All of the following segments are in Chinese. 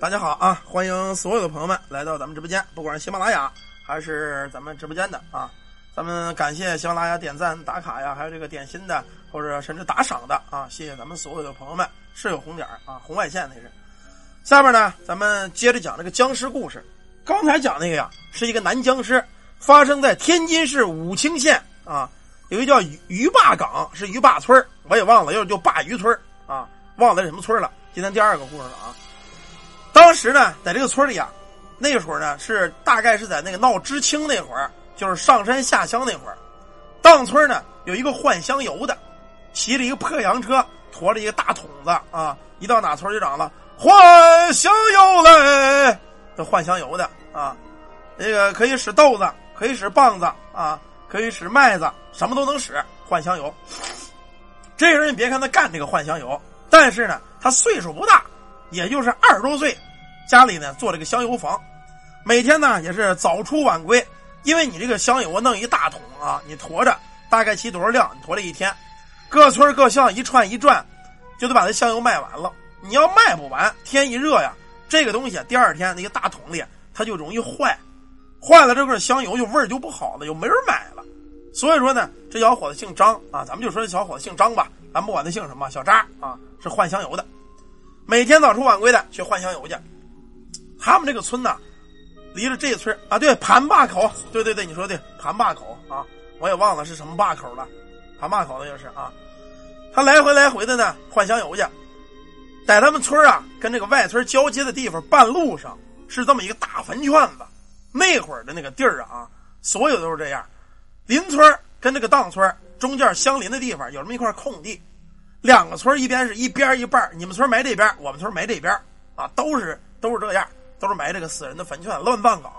大家好啊！欢迎所有的朋友们来到咱们直播间，不管是喜马拉雅还是咱们直播间的啊，咱们感谢喜马拉雅点赞打卡呀，还有这个点心的或者甚至打赏的啊，谢谢咱们所有的朋友们，是有红点啊，红外线那是。下面呢，咱们接着讲这个僵尸故事。刚才讲那个呀，是一个男僵尸，发生在天津市武清县啊，有一叫鱼鱼坝岗，是鱼坝村我也忘了，又叫坝鱼村啊，忘了什么村了。今天第二个故事了啊。当时呢，在这个村里啊，那会儿呢是大概是在那个闹知青那会儿，就是上山下乡那会儿。当村呢有一个换香油的，骑着一个破洋车，驮着一个大桶子啊，一到哪村就嚷了：“换香油嘞！”这换香油的啊，那个可以使豆子，可以使棒子啊，可以使麦子，什么都能使换香油。这个人你别看他干这个换香油，但是呢，他岁数不大。也就是二十多岁，家里呢做了个香油房，每天呢也是早出晚归，因为你这个香油啊弄一大桶啊，你驮着大概骑多少辆，你驮了一天，各村各乡一串一转，就得把这香油卖完了。你要卖不完，天一热呀，这个东西第二天那个大桶里它就容易坏，坏了这个香油就味儿就不好了，就没人买了。所以说呢，这小伙子姓张啊，咱们就说这小伙子姓张吧，咱不管他姓什么，小张啊是换香油的。每天早出晚归的去换香油去，他们这个村呐，离着这村啊，对盘坝口，对对对，你说的盘坝口啊，我也忘了是什么坝口了，盘坝口那就是啊，他来回来回的呢换香油去，在他们村啊跟这个外村交接的地方半路上是这么一个大坟圈子，那会儿的那个地儿啊，所有都是这样，邻村跟这个当村中间相邻的地方有这么一块空地。两个村一边是一边一半你们村埋这边，我们村埋这边，啊，都是都是这样，都是埋这个死人的坟圈，乱葬岗。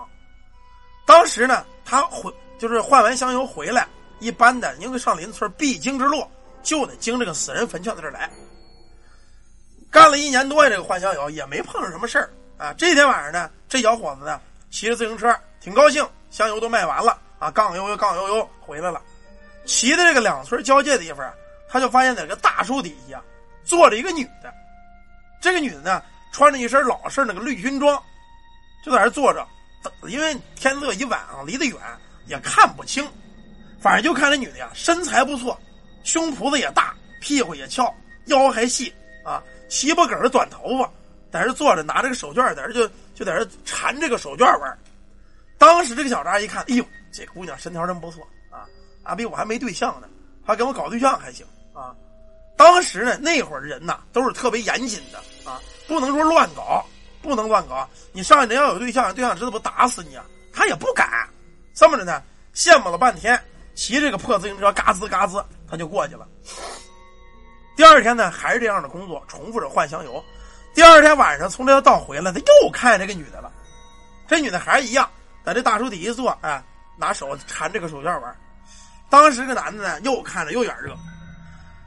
当时呢，他回就是换完香油回来，一般的因为上邻村必经之路，就得经这个死人坟圈子这儿来。干了一年多呀，这个换香油也没碰上什么事儿啊。这天晚上呢，这小伙子呢骑着自行车，挺高兴，香油都卖完了啊，杠悠悠杠悠悠回来了，骑的这个两村交界的地方。他就发现，在这个大树底下坐着一个女的。这个女的呢，穿着一身老式那个绿军装，就在那坐着。因为天色已晚啊，离得远也看不清。反正就看这女的呀，身材不错，胸脯子也大，屁股也翘，腰还细啊，齐脖梗的短头发，在这坐着，拿着个手绢在这就就在这缠这个手绢玩。当时这个小张一看，哎呦，这姑娘身条真不错啊，啊，比我还没对象呢，还跟我搞对象还行。啊，当时呢，那会儿的人呐都是特别严谨的啊，不能说乱搞，不能乱搞。你上去你要有对象，对象知道不打死你啊？他也不敢。这么着呢，羡慕了半天，骑这个破自行车，嘎吱嘎吱，他就过去了。第二天呢，还是这样的工作，重复着换香油。第二天晚上从这条道回来，他又看见这个女的了。这女的还是一样，在这大树底下坐，哎，拿手缠这个手绢玩。当时这男的呢，又看着又眼热。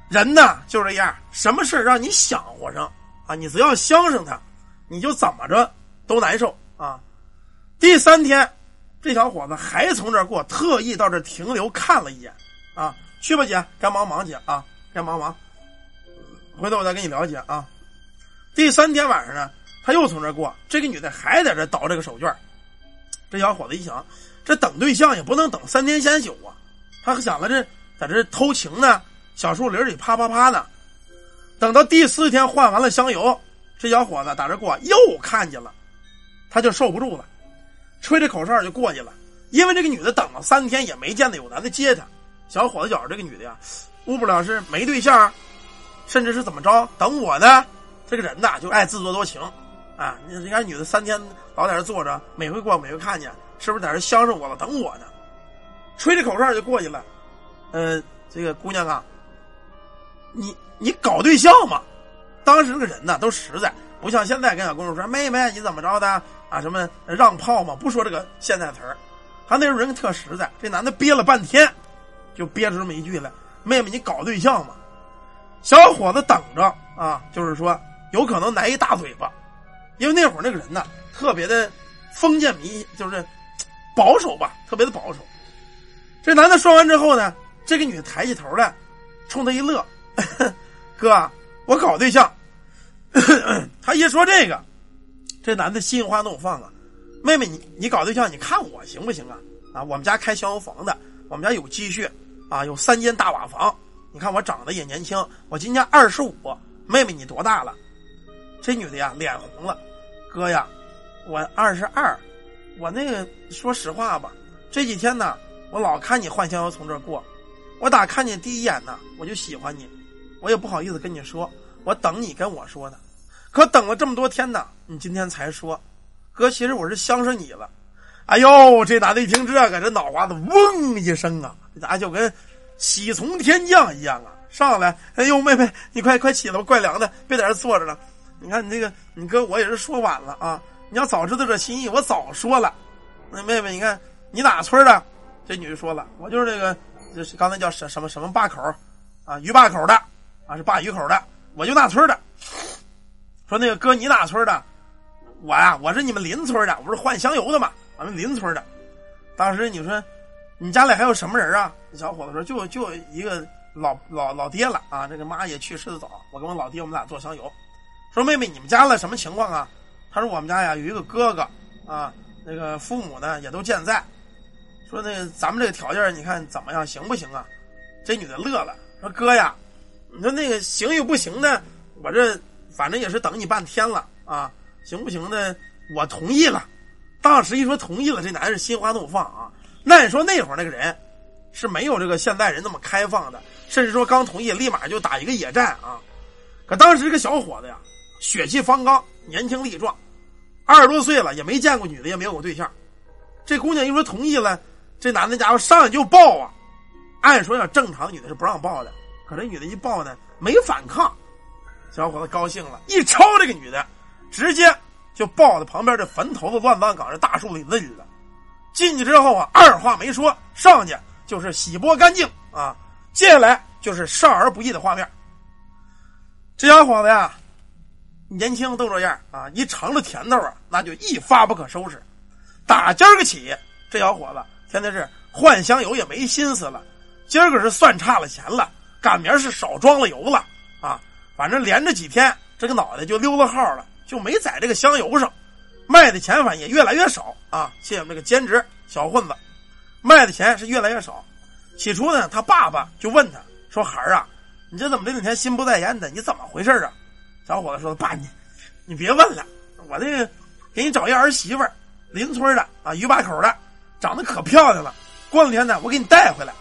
人呢就这样，什么事让你想活上啊？你只要相上他，你就怎么着都难受啊！第三天，这小伙子还从这儿过，特意到这停留看了一眼啊。去吧，姐，该忙忙去啊，该忙忙。回头我再跟你了解啊。第三天晚上呢，他又从这儿过，这个女的还在这倒这个手绢这小伙子一想，这等对象也不能等三天三宿啊，他想了，这在这偷情呢。小树林里啪啪啪呢，等到第四天换完了香油，这小伙子打这过又看见了，他就受不住了，吹着口哨就过去了。因为这个女的等了三天也没见到有男的接她，小伙子觉着这个女的呀，误不了是没对象，甚至是怎么着等我呢？这个人呐就爱自作多情啊！人家女的三天老在这坐着，每回过每回看见，是不是在这相上我了等我呢？吹着口哨就过去了。呃，这个姑娘啊。你你搞对象吗？当时那个人呢都实在，不像现在跟小公主说：“妹妹，你怎么着的啊？什么让炮嘛？”不说这个现在词儿，他那时候人特实在。这男的憋了半天，就憋出这么一句来：“妹妹，你搞对象吗？”小伙子等着啊，就是说有可能来一大嘴巴，因为那会儿那个人呢特别的封建迷，就是保守吧，特别的保守。这男的说完之后呢，这个女的抬起头来，冲他一乐。哥，我搞对象。他一说这个，这男的心花怒放啊！妹妹，你你搞对象，你看我行不行啊？啊，我们家开香油房的，我们家有积蓄啊，有三间大瓦房。你看我长得也年轻，我今年二十五。妹妹你多大了？这女的呀，脸红了。哥呀，我二十二。我那个说实话吧，这几天呢，我老看你换香油从这过。我打看见第一眼呢，我就喜欢你。我也不好意思跟你说，我等你跟我说呢。可等了这么多天呢，你今天才说，哥，其实我是相上你了。哎呦，这男的一听这个，这脑瓜子嗡一声啊，这咋就跟喜从天降一样啊？上来，哎呦，妹妹，你快快起来吧，怪凉的，别在这坐着了。你看你那个，你哥我也是说晚了啊。你要早知道这心意，我早说了。那妹妹，你看你哪村的？这女的说了，我就是那个，就是刚才叫什什么什么坝口啊，鱼坝口的啊，是坝鱼口的，我就那村的。说那个哥，你哪村的？我呀，我是你们邻村的，我不是换香油的嘛，俺们邻村的。当时你说，你家里还有什么人啊？小伙子说，就就一个老老老爹了啊，这个妈也去世的早。我跟我老爹，我们俩做香油。说妹妹，你们家了什么情况啊？他说我们家呀有一个哥哥啊，那个父母呢也都健在。说那个咱们这个条件，你看怎么样，行不行啊？这女的乐了，说哥呀，你说那个行与不行呢？我这。反正也是等你半天了啊，行不行呢？我同意了。当时一说同意了，这男人心花怒放啊。那你说那会儿那个人是没有这个现代人那么开放的，甚至说刚同意立马就打一个野战啊。可当时这个小伙子呀，血气方刚，年轻力壮，二十多岁了也没见过女的，也没有过对象。这姑娘一说同意了，这男的家伙上来就抱啊。按说要正常女的是不让抱的，可这女的一抱呢，没反抗。小伙子高兴了，一抄这个女的，直接就抱在旁边这坟头子乱葬岗这大树林子里了。进去之后啊，二话没说，上去就是洗剥干净啊。接下来就是少儿不宜的画面。这小伙子呀，年轻都这样啊，一尝了甜头啊，那就一发不可收拾。打今儿个起，这小伙子天天是换香油也没心思了。今儿个是算差了钱了，赶明儿是少装了油了啊。反正连着几天，这个脑袋就溜了号了，就没在这个香油上，卖的钱反也越来越少啊。谢我们这个兼职小混子，卖的钱是越来越少。起初呢，他爸爸就问他说：“孩儿啊，你这怎么这两天心不在焉的？你怎么回事啊？”小伙子说：“爸，你你别问了，我这个给你找一儿媳妇，邻村的啊，鱼坝口的，长得可漂亮了。过两天呢，我给你带回来。”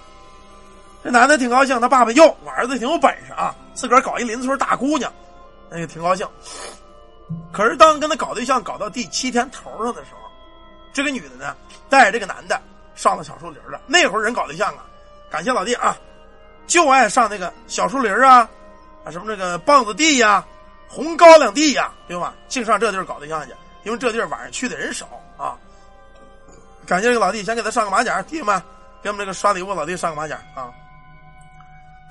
这男的挺高兴，他爸爸哟，我儿子挺有本事啊，自个儿搞一邻村大姑娘，那个挺高兴。可是当跟他搞对象搞到第七天头上的时候，这个女的呢，带着这个男的上了小树林了。那会儿人搞对象啊，感谢老弟啊，就爱上那个小树林啊，啊什么那个棒子地呀、红高粱地呀，对吧？净上这地儿搞对象去，因为这地儿晚上去的人少啊。感谢这个老弟，先给他上个马甲，弟兄们，给我们这个刷礼物老弟上个马甲啊。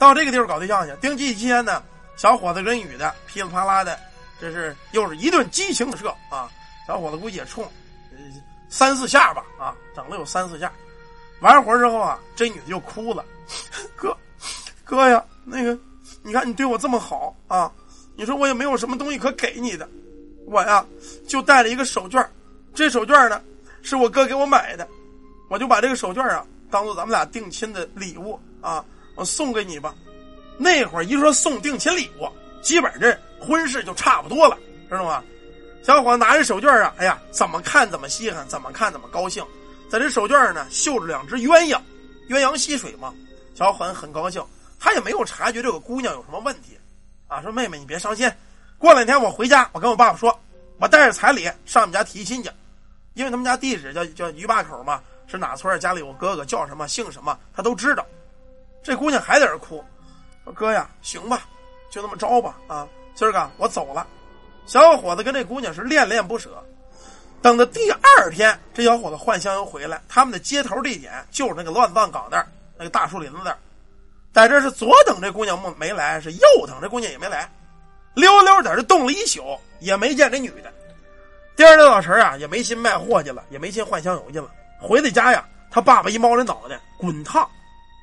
到这个地方搞对象去，定期期间呢，小伙子跟女的噼里啪啦的，这是又是一顿激情的射啊！小伙子估计也冲，三四下吧啊，整了有三四下。完活之后啊，这女的就哭了，哥，哥呀，那个，你看你对我这么好啊，你说我也没有什么东西可给你的，我呀就带了一个手绢这手绢呢是我哥给我买的，我就把这个手绢啊当做咱们俩定亲的礼物啊。我送给你吧，那会儿一说送定亲礼物，基本这婚事就差不多了，知道吗？小伙拿着手绢啊，哎呀，怎么看怎么稀罕，怎么看怎么高兴。在这手绢呢，绣着两只鸳鸯，鸳鸯戏水嘛。小伙子很高兴，他也没有察觉这个姑娘有什么问题，啊，说妹妹你别伤心，过两天我回家，我跟我爸爸说，我带着彩礼上你们家提亲去，因为他们家地址叫叫鱼坝口嘛，是哪村家里有哥哥叫什么姓什么，他都知道。这姑娘还在这哭，说：“哥呀，行吧，就这么着吧。啊，今儿个我走了。”小伙子跟这姑娘是恋恋不舍。等到第二天，这小伙子换香油回来，他们的接头地点就是那个乱葬岗那儿，那个大树林子那儿。在这是左等这姑娘没没来，是右等这姑娘也没来，溜溜在这冻了一宿，也没见这女的。第二天早晨啊，也没心卖货去了，也没心换香油去了。回到家呀，他爸爸一摸着脑袋，滚烫。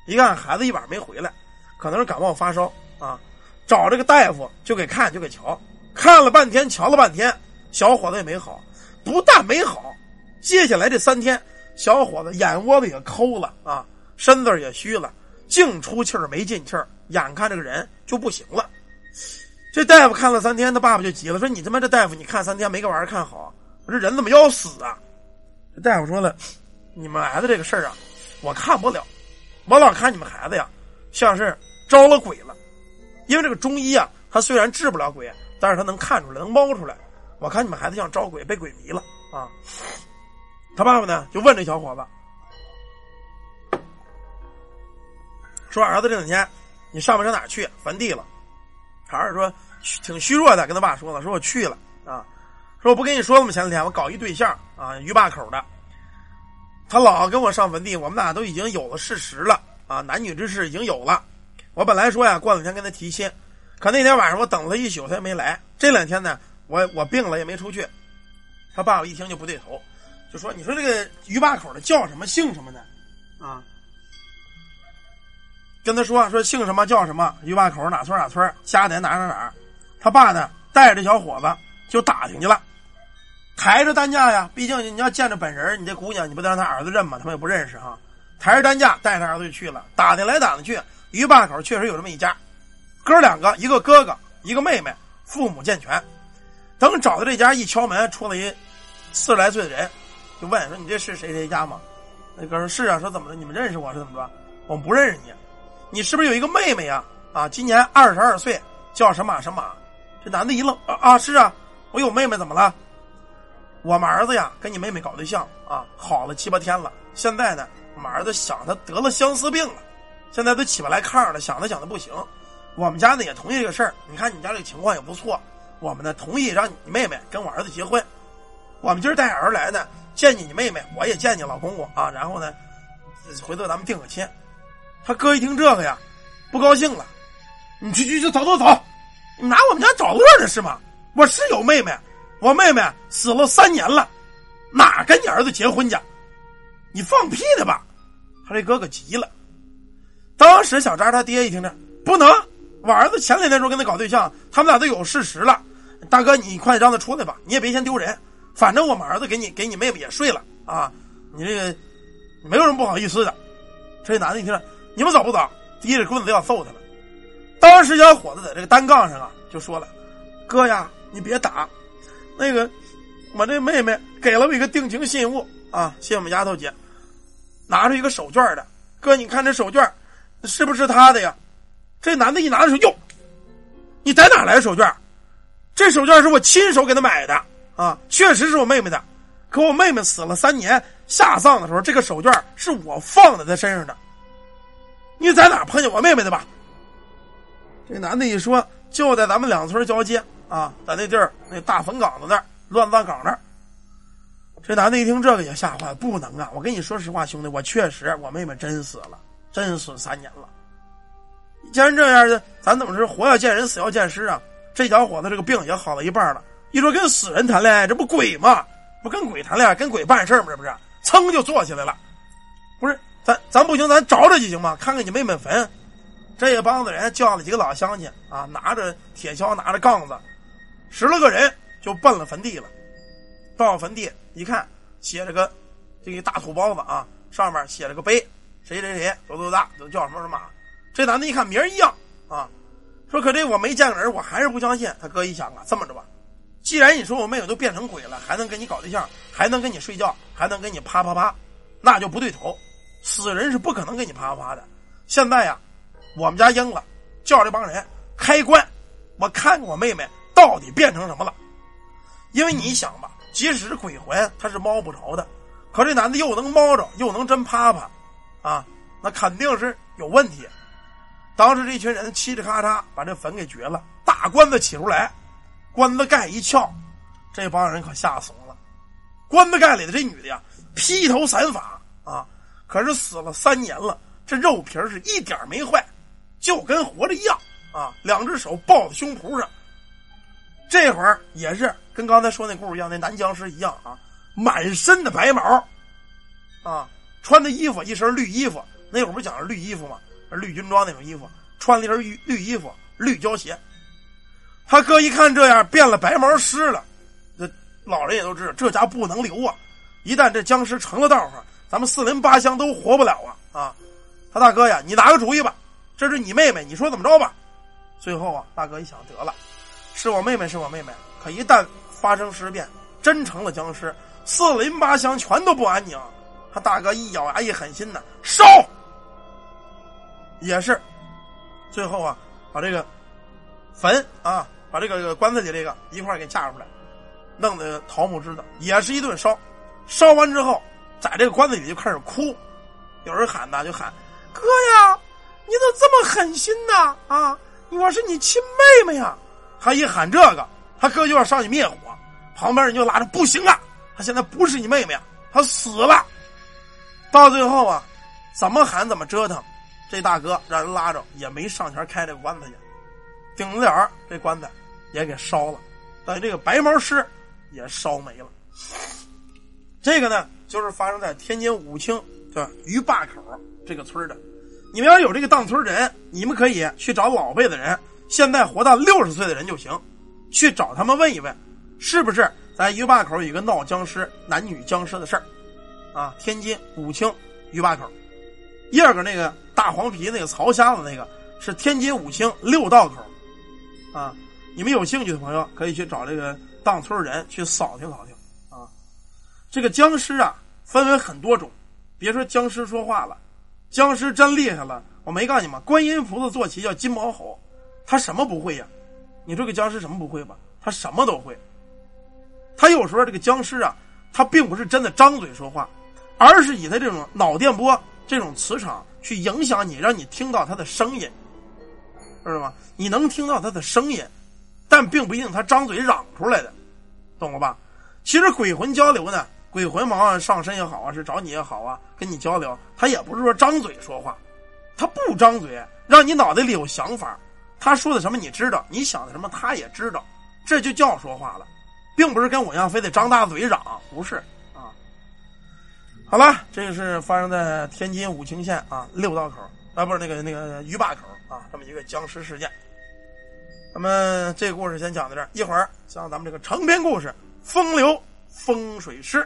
一看孩子一晚上没回来，可能是感冒发烧啊，找这个大夫就给看就给瞧，看了半天瞧了半天，小伙子也没好，不但没好，接下来这三天，小伙子眼窝子也抠了啊，身子也虚了，净出气儿没进气儿，眼看这个人就不行了。这大夫看了三天，他爸爸就急了，说：“你他妈这大夫，你看三天没个玩意儿看好，我这人怎么要死啊？”这大夫说了：“你们孩子这个事儿啊，我看不了，我老看你们孩子呀，像是招了鬼了。因为这个中医啊，他虽然治不了鬼，但是他能看出来，能猫出来。我看你们孩子像招鬼，被鬼迷了啊。”他爸爸呢，就问这小伙子说：“儿子，这两天你上没上哪去？坟地了？”孩儿说，挺虚弱的，跟他爸说了，说我去了啊，说我不跟你说了吗？前两天我搞一对象啊，鱼坝口的，他老跟我上坟地，我们俩都已经有了事实了啊，男女之事已经有了。我本来说呀，过两天跟他提亲，可那天晚上我等了一宿，他也没来。这两天呢，我我病了也没出去。他爸爸一听就不对头，就说：“你说这个鱼坝口的叫什么，姓什么的？啊？”跟他说说姓什么叫什么，鱼坝口哪村哪村，家在哪哪哪。他爸呢带着小伙子就打听去了，抬着担架呀，毕竟你要见着本人，你这姑娘你不得让他儿子认吗？他们也不认识哈。抬着担架带着儿子就去了，打听来打听去，鱼坝口确实有这么一家，哥两个，一个哥哥，一个妹妹，父母健全。等找到这家，一敲门，出来一四十来岁的人，就问说：“你这是谁谁家吗？”那哥说：“是啊。”说：“怎么了？你们认识我是怎么着？我们不认识你。”你是不是有一个妹妹呀？啊，今年二十二岁，叫什么什么？这男的一愣，啊，是啊，我有妹妹，怎么了？我们儿子呀，跟你妹妹搞对象啊，好了七八天了。现在呢，我们儿子想他得了相思病了，现在都起不来炕了，想他想的不行。我们家呢也同意这个事儿，你看你家这个情况也不错，我们呢同意让你妹妹跟我儿子结婚。我们今儿带儿来呢，见见你妹妹，我也见见老公公啊，然后呢，回头咱们定个亲。他哥一听这个呀，不高兴了。你去去去，走走走，你拿我们家找乐的是吗？我是有妹妹，我妹妹死了三年了，哪跟你儿子结婚去？你放屁的吧！他这哥哥急了。当时小张他爹一听这不能，我儿子前两天说跟他搞对象，他们俩都有事实了。大哥，你快让他出来吧，你也别嫌丢人。反正我们儿子给你给你妹妹也睡了啊，你这个没有什么不好意思的。这男的一听着。你们走不走？提着棍子要揍他了。当时小伙子在这个单杠上啊，就说了：“哥呀，你别打，那个我这妹妹给了我一个定情信物啊，谢我们丫头姐，拿出一个手绢的。哥，你看这手绢是不是她的呀？”这男的一拿着说：“哟，你在哪来的手绢？这手绢是我亲手给他买的啊，确实是我妹妹的。可我妹妹死了三年，下葬的时候，这个手绢是我放在她身上的。”你在哪碰见我妹妹的吧？这男的一说，就在咱们两村交接啊，在那地儿那大坟岗子那儿，乱葬岗那儿。这男的一听这个也吓坏了，不能啊！我跟你说实话，兄弟，我确实我妹妹真死了，真死三年了。既然这样的，咱怎么是活要见人，死要见尸啊？这小伙子这个病也好了一半了，一说跟死人谈恋爱，这不鬼吗？不跟鬼谈恋爱，跟鬼办事吗？这不是，噌就坐起来了，不是。咱咱不行，咱找找去行吗？看看你妹妹坟。这一帮子人叫了几个老乡亲啊，拿着铁锹，拿着杠子，十来个人就奔了坟地了。到坟地一看，写着个这个大土包子啊，上面写着个碑，谁谁谁多多大，叫什么什么。这男的一看名一样啊，说可这我没见过人，我还是不相信。他哥一想啊，这么着吧，既然你说我妹妹都变成鬼了，还能跟你搞对象，还能跟你睡觉，还能跟你啪啪啪，那就不对头。死人是不可能给你啪啪啪的。现在呀，我们家英子，叫这帮人开棺，我看看我妹妹到底变成什么了。因为你想吧，即使是鬼魂，他是摸不着的。可这男的又能摸着，又能真啪啪，啊，那肯定是有问题。当时这群人嘁哩咔嚓把这坟给掘了，大棺子起出来，棺子盖一撬，这帮人可吓怂了。棺材盖里的这女的呀，披头散发啊。可是死了三年了，这肉皮是一点没坏，就跟活着一样啊！两只手抱在胸脯上，这会儿也是跟刚才说那故事一样，那男僵尸一样啊，满身的白毛，啊，穿的衣服一身绿衣服，那会儿不讲是绿衣服吗？绿军装那种衣服，穿了一身绿绿衣服，绿胶鞋。他哥一看这样，变了白毛尸了，这老人也都知道这家不能留啊！一旦这僵尸成了道上，咱们四邻八乡都活不了啊！啊，他大哥呀，你拿个主意吧，这是你妹妹，你说怎么着吧？最后啊，大哥一想，得了，是我妹妹，是我妹妹，可一旦发生事变，真成了僵尸，四邻八乡全都不安宁。他大哥一咬牙一狠心呢，烧！也是，最后啊，把这个坟啊，把这个棺材里这个一块给架出来，弄的桃木枝的，也是一顿烧。烧完之后，在这个棺材里就开始哭，有人喊呐，就喊：“哥呀，你怎么这么狠心呢？啊，我是你亲妹妹呀！”他一喊这个，他哥就要上去灭火，旁边人就拉着：“不行啊，他现在不是你妹妹啊，他死了。”到最后啊，怎么喊怎么折腾。这大哥让人拉着，也没上前开这个棺材去，顶着点这棺材也给烧了，等这个白毛尸也烧没了。这个呢，就是发生在天津武清的鱼坝口这个村的。你们要有这个当村人，你们可以去找老辈的人，现在活到六十岁的人就行，去找他们问一问，是不是在鱼坝口有个闹僵尸、男女僵尸的事儿？啊，天津武清鱼坝口。第二个那个大黄皮那个曹瞎子那个是天津武清六道口，啊，你们有兴趣的朋友可以去找这个当村人去扫听扫听啊。这个僵尸啊分为很多种，别说僵尸说话了，僵尸真厉害了。我没告诉你们，观音菩萨坐骑叫金毛猴，他什么不会呀？你说个僵尸什么不会吧？他什么都会。他有时候这个僵尸啊，他并不是真的张嘴说话，而是以他这种脑电波。这种磁场去影响你，让你听到他的声音，知道吗？你能听到他的声音，但并不一定他张嘴嚷出来的，懂了吧？其实鬼魂交流呢，鬼魂往往上身也好啊，是找你也好啊，跟你交流，他也不是说张嘴说话，他不张嘴，让你脑袋里有想法，他说的什么你知道，你想的什么他也知道，这就叫说话了，并不是跟我一样非得张大嘴嚷，不是啊。好了，这个是发生在天津武清县啊六道口啊，不是那个那个鱼坝口啊，这么一个僵尸事件。咱们这个故事先讲到这儿，一会儿讲咱们这个长篇故事《风流风水师》。